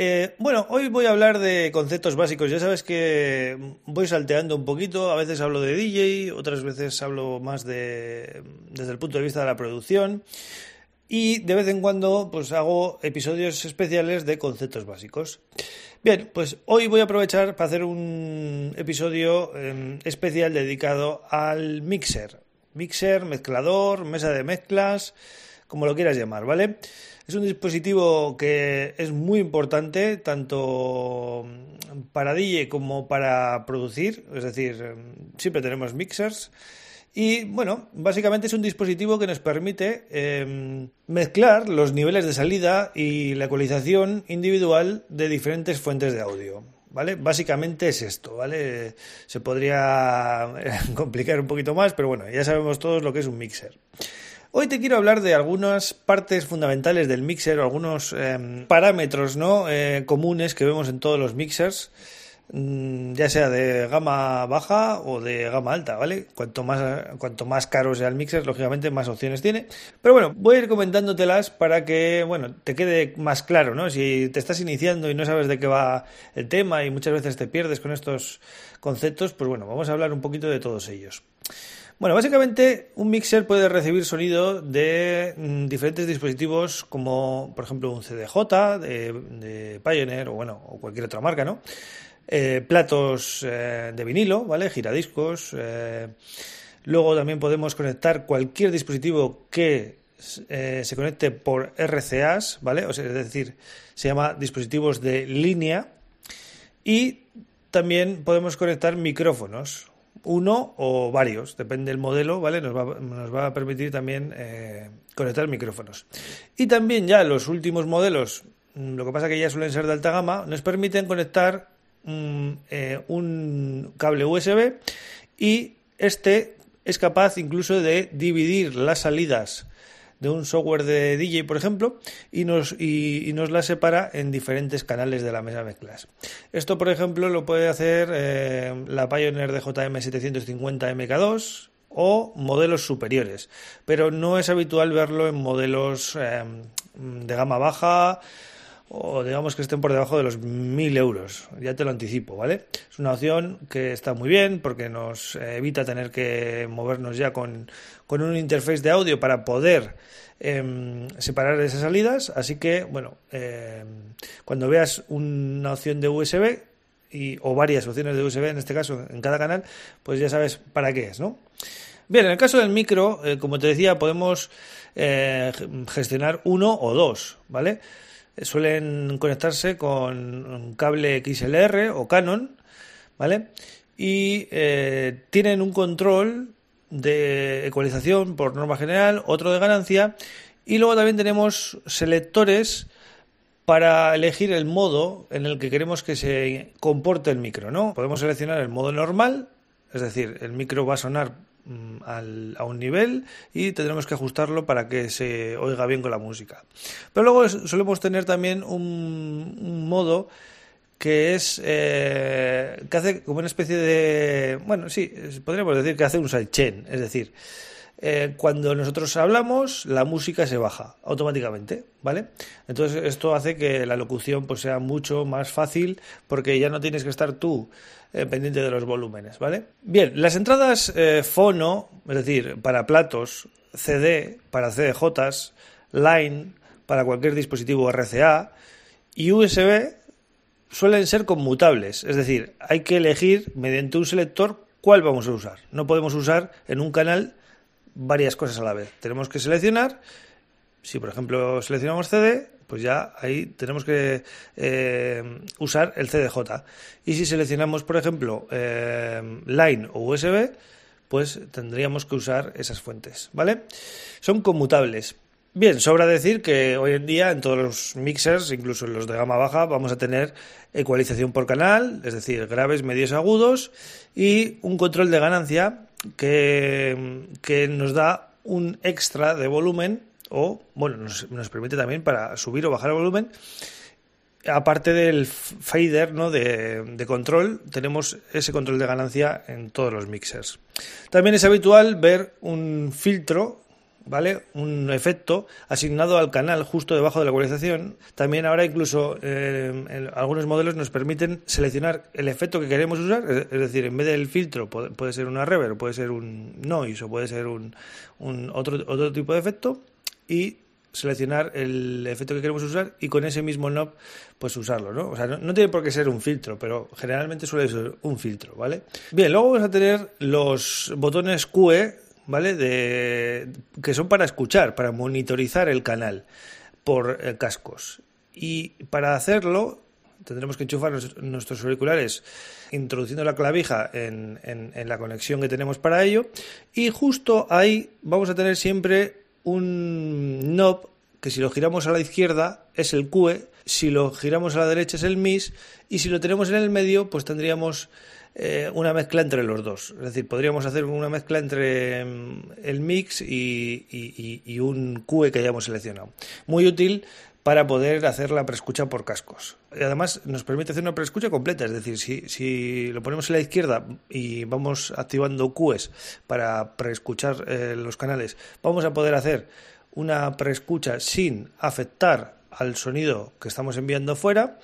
Eh, bueno, hoy voy a hablar de conceptos básicos. Ya sabes que voy salteando un poquito. A veces hablo de DJ, otras veces hablo más de, desde el punto de vista de la producción. Y de vez en cuando, pues hago episodios especiales de conceptos básicos. Bien, pues hoy voy a aprovechar para hacer un episodio em, especial dedicado al mixer. Mixer, mezclador, mesa de mezclas, como lo quieras llamar, ¿vale? Es un dispositivo que es muy importante tanto para DJ como para producir, es decir, siempre tenemos mixers. Y bueno, básicamente es un dispositivo que nos permite em, mezclar los niveles de salida y la ecualización individual de diferentes fuentes de audio. ¿Vale? Básicamente es esto, ¿vale? Se podría complicar un poquito más, pero bueno, ya sabemos todos lo que es un mixer. Hoy te quiero hablar de algunas partes fundamentales del mixer algunos em, parámetros ¿no? Eh, comunes que vemos en todos los mixers, mm, ya sea de gama baja o de gama alta, ¿vale? Cuanto más, cuanto más caro sea el mixer, lógicamente más opciones tiene. Pero bueno, voy a ir comentándotelas para que, bueno, te quede más claro, ¿no? Si te estás iniciando y no sabes de qué va el tema y muchas veces te pierdes con estos conceptos, pues bueno, vamos a hablar un poquito de todos ellos. Bueno, básicamente un mixer puede recibir sonido de mm, diferentes dispositivos como por ejemplo un CDJ de, Pioneer o bueno, o cualquier otra marca, ¿no? Eh, platos eh, de vinilo, ¿vale? Giradiscos. Eh, luego también podemos conectar cualquier dispositivo que se conecte por RCAs, ¿vale? O sea, es decir, se llama dispositivos de línea. Y también podemos conectar micrófonos, uno o varios, depende del modelo, ¿vale? Nos va, nos va a permitir también eh, conectar micrófonos. Y también ya los últimos modelos, mm, lo que pasa que ya suelen ser de alta gama, nos permiten conectar mm, eh, un cable USB y este es capaz incluso de dividir las salidas de un software de DJ, por ejemplo, y nos, y, nos la separa en diferentes canales de la mesa mezclas. Esto, por ejemplo, lo puede hacer eh, la Pioneer de JM750 MK2 o modelos superiores, pero no es habitual verlo en modelos eh, de gama baja o digamos que estén por debajo de los 1000 euros. Ya te lo anticipo, ¿vale? Es una opción que está muy bien porque nos evita tener que movernos ya con, un interface de audio para poder em, separar esas salidas. Así que, bueno, em, cuando veas una opción de USB y, o varias opciones de USB, en este caso, en cada canal, pues ya sabes para qué es, ¿no? Bien, en el caso del micro, eh, como te decía, podemos eh, gestionar uno o dos, ¿vale? Suelen conectarse con un cable XLR o Canon, ¿vale? Y eh, tienen un control de ecualización por norma general, otro de ganancia, y luego también tenemos selectores para elegir el modo en el que queremos que se comporte el micro, ¿no? Podemos seleccionar el modo normal, es decir, el micro va a sonar Mm, a un nivel y tendremos que ajustarlo para que se oiga bien con la música. Pero luego solemos tener también un, modo que es eh, que hace como una especie de bueno sí podríamos decir que hace un sidechain es decir eh, cuando nosotros hablamos la música se baja automáticamente vale entonces esto hace que la locución pues sea mucho más fácil porque ya no tienes que estar tú eh, pendiente de los volúmenes, ¿vale? Bien, las entradas eh, fono, es decir, para platos, CD, para CDJs, line, para cualquier dispositivo RCA y USB suelen ser conmutables, es decir, hay que elegir mediante un selector cuál vamos a usar. No podemos usar en un canal varias cosas a la vez. Tenemos que seleccionar, si por ejemplo seleccionamos CD, pues ya ahí tenemos que eh, usar el CDJ. Y si seleccionamos, por ejemplo, eh, Line o USB, pues tendríamos que usar esas fuentes, ¿vale? Son conmutables. Bien, sobra decir que hoy en día en todos los mixers, incluso en los de gama baja, vamos a tener ecualización por canal, es decir, graves, medios, agudos, y un control de ganancia que, que nos da un extra de volumen o, bueno, nos, permite también para subir o bajar el volumen aparte del fader ¿no? de, control, tenemos ese control de ganancia en todos los mixers. También es habitual ver un filtro, ¿vale? Un efecto asignado al canal justo debajo de la ecualización. También ahora incluso eh, algunos modelos nos permiten seleccionar el efecto que queremos usar, es decir, en vez del filtro puede, puede ser una reverb, puede ser un noise o puede ser un, un otro, otro tipo de efecto y seleccionar el efecto que queremos usar y con ese mismo knob pues usarlo, ¿no? O sea, no, tiene por qué ser un filtro, pero generalmente suele ser un filtro, ¿vale? Bien, luego vamos a tener los botones QE, ¿vale? De, que son para escuchar, para monitorizar el canal por eh, cascos. Y para hacerlo tendremos que enchufar nuestros auriculares introduciendo la clavija en, en la conexión que tenemos para ello y justo ahí vamos a tener siempre un knob que si lo giramos a la izquierda es el QE, si lo giramos a la derecha es el MIS y si lo tenemos en el medio pues tendríamos eh, una mezcla entre los dos. Es decir, podríamos hacer una mezcla entre mm, el mix y, un QE que hayamos seleccionado. Muy útil para poder hacer la preescucha por cascos. Y además nos permite hacer una preescucha completa, es decir, si, si lo ponemos en la izquierda y vamos activando QEs para preescuchar eh, los canales, vamos a poder hacer una preescucha sin afectar al sonido que estamos enviando fuera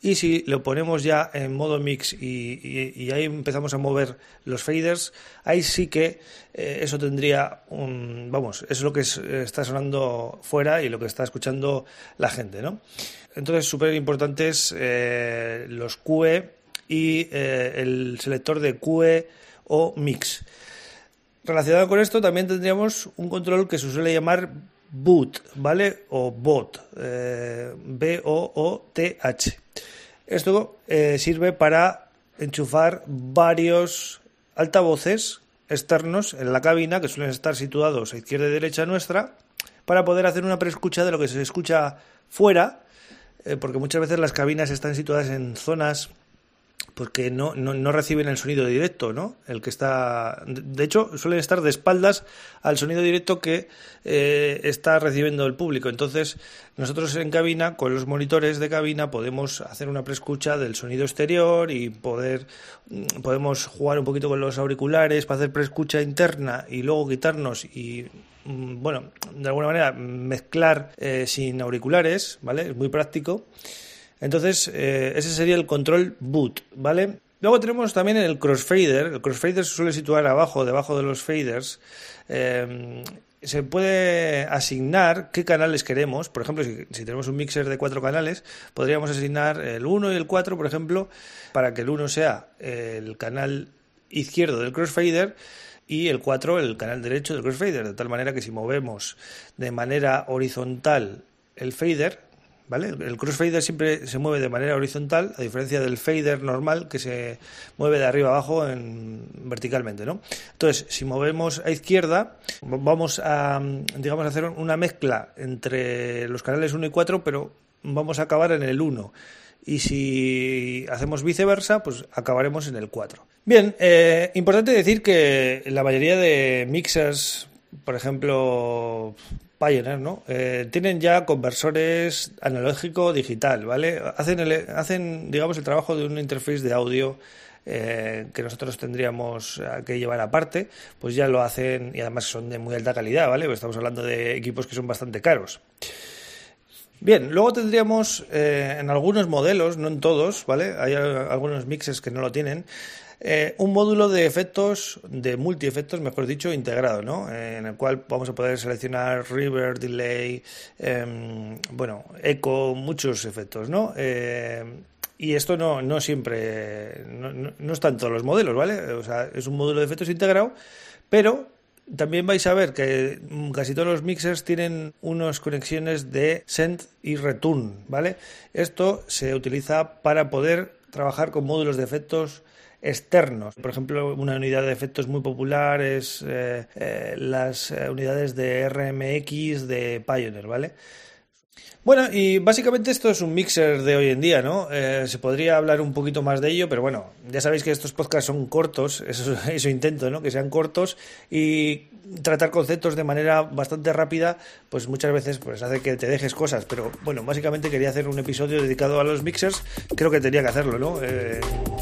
y si lo ponemos ya en modo mix y, ahí empezamos a mover los faders, ahí sí que eh, eso tendría un... Vamos, es lo que está sonando fuera y lo que está escuchando la gente, ¿no? Entonces, súper importantes eh, los QE y eh, el selector de QE o mix. Relacionado con esto, también tendríamos un control que se suele llamar boot, ¿vale? O bot, B-O-O-T-H. Esto eh, sirve para enchufar varios altavoces externos en la cabina que suelen estar situados a izquierda y derecha nuestra para poder hacer una preescucha de lo que se escucha fuera, eh, porque muchas veces las cabinas están situadas en zonas porque no, no, reciben el sonido directo, ¿no? El que está. De hecho, suelen estar de espaldas al sonido directo que eh, está recibiendo el público. Entonces, nosotros en cabina, con los monitores de cabina, podemos hacer una preescucha del sonido exterior y poder. Mm, podemos jugar un poquito con los auriculares para hacer preescucha interna y luego quitarnos y mm, bueno, de alguna manera mezclar eh, sin auriculares, ¿vale? Es muy práctico. Entonces, eh, ese sería el control boot, ¿vale? Luego tenemos también el crossfader. El crossfader se suele situar abajo, debajo de los faders. Eh, se puede asignar qué canales queremos. Por ejemplo, si, tenemos un mixer de cuatro canales, podríamos asignar el 1 y el 4, por ejemplo, para que el 1 sea el canal izquierdo del crossfader y el 4 el canal derecho del crossfader. De tal manera que si movemos de manera horizontal el fader, ¿vale? El crossfader siempre se mueve de manera horizontal, a diferencia del fader normal que se mueve de arriba abajo en, verticalmente, ¿no? Entonces, si movemos a izquierda, vamos a, digamos, hacer una mezcla entre los canales 1 y 4, pero vamos a acabar en el 1. Y si hacemos viceversa, pues acabaremos en el 4. Bien, eh, importante decir que la mayoría de mixers, por ejemplo, Pioneer, ¿no? Eh, tienen ya conversores analógico digital, ¿vale? Hacen, hacen, digamos, el trabajo de una interface de audio eh, que nosotros tendríamos que llevar aparte, pues ya lo hacen y además son de muy alta calidad, ¿vale? Pues estamos hablando de equipos que son bastante caros. Bien, luego tendríamos eh, en algunos modelos, no en todos, ¿vale? Hay algunos mixes que no lo tienen. Eh, un módulo de efectos, de multi-efectos, mejor dicho, integrado, ¿no? en el cual vamos a poder seleccionar river, delay, em, bueno, eco, muchos efectos, ¿no? Eh, y esto no, no siempre, no, no, está en todos los modelos, ¿vale? O sea, es un módulo de efectos integrado, pero también vais a ver que casi todos los mixers tienen unas conexiones de send y return, ¿vale? Esto se utiliza para poder trabajar con módulos de efectos externos. Por ejemplo, una unidad de efectos muy popular es eh, eh, las unidades de RMX de Pioneer, ¿vale? Bueno, y básicamente esto es un mixer de hoy en día, ¿no? Eh, se podría hablar un poquito más de ello, pero bueno, ya sabéis que estos podcasts son cortos, eso, eso intento, ¿no? Que sean cortos y tratar conceptos de manera bastante rápida, pues muchas veces pues hace que te dejes cosas, pero bueno, básicamente quería hacer un episodio dedicado a los mixers, creo que tenía que hacerlo, ¿no? Eh,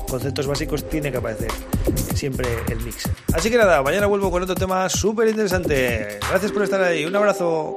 conceptos básicos tiene que aparecer siempre el mixer. Así que nada, mañana vuelvo con otro tema súper interesante. Gracias por estar ahí, un abrazo.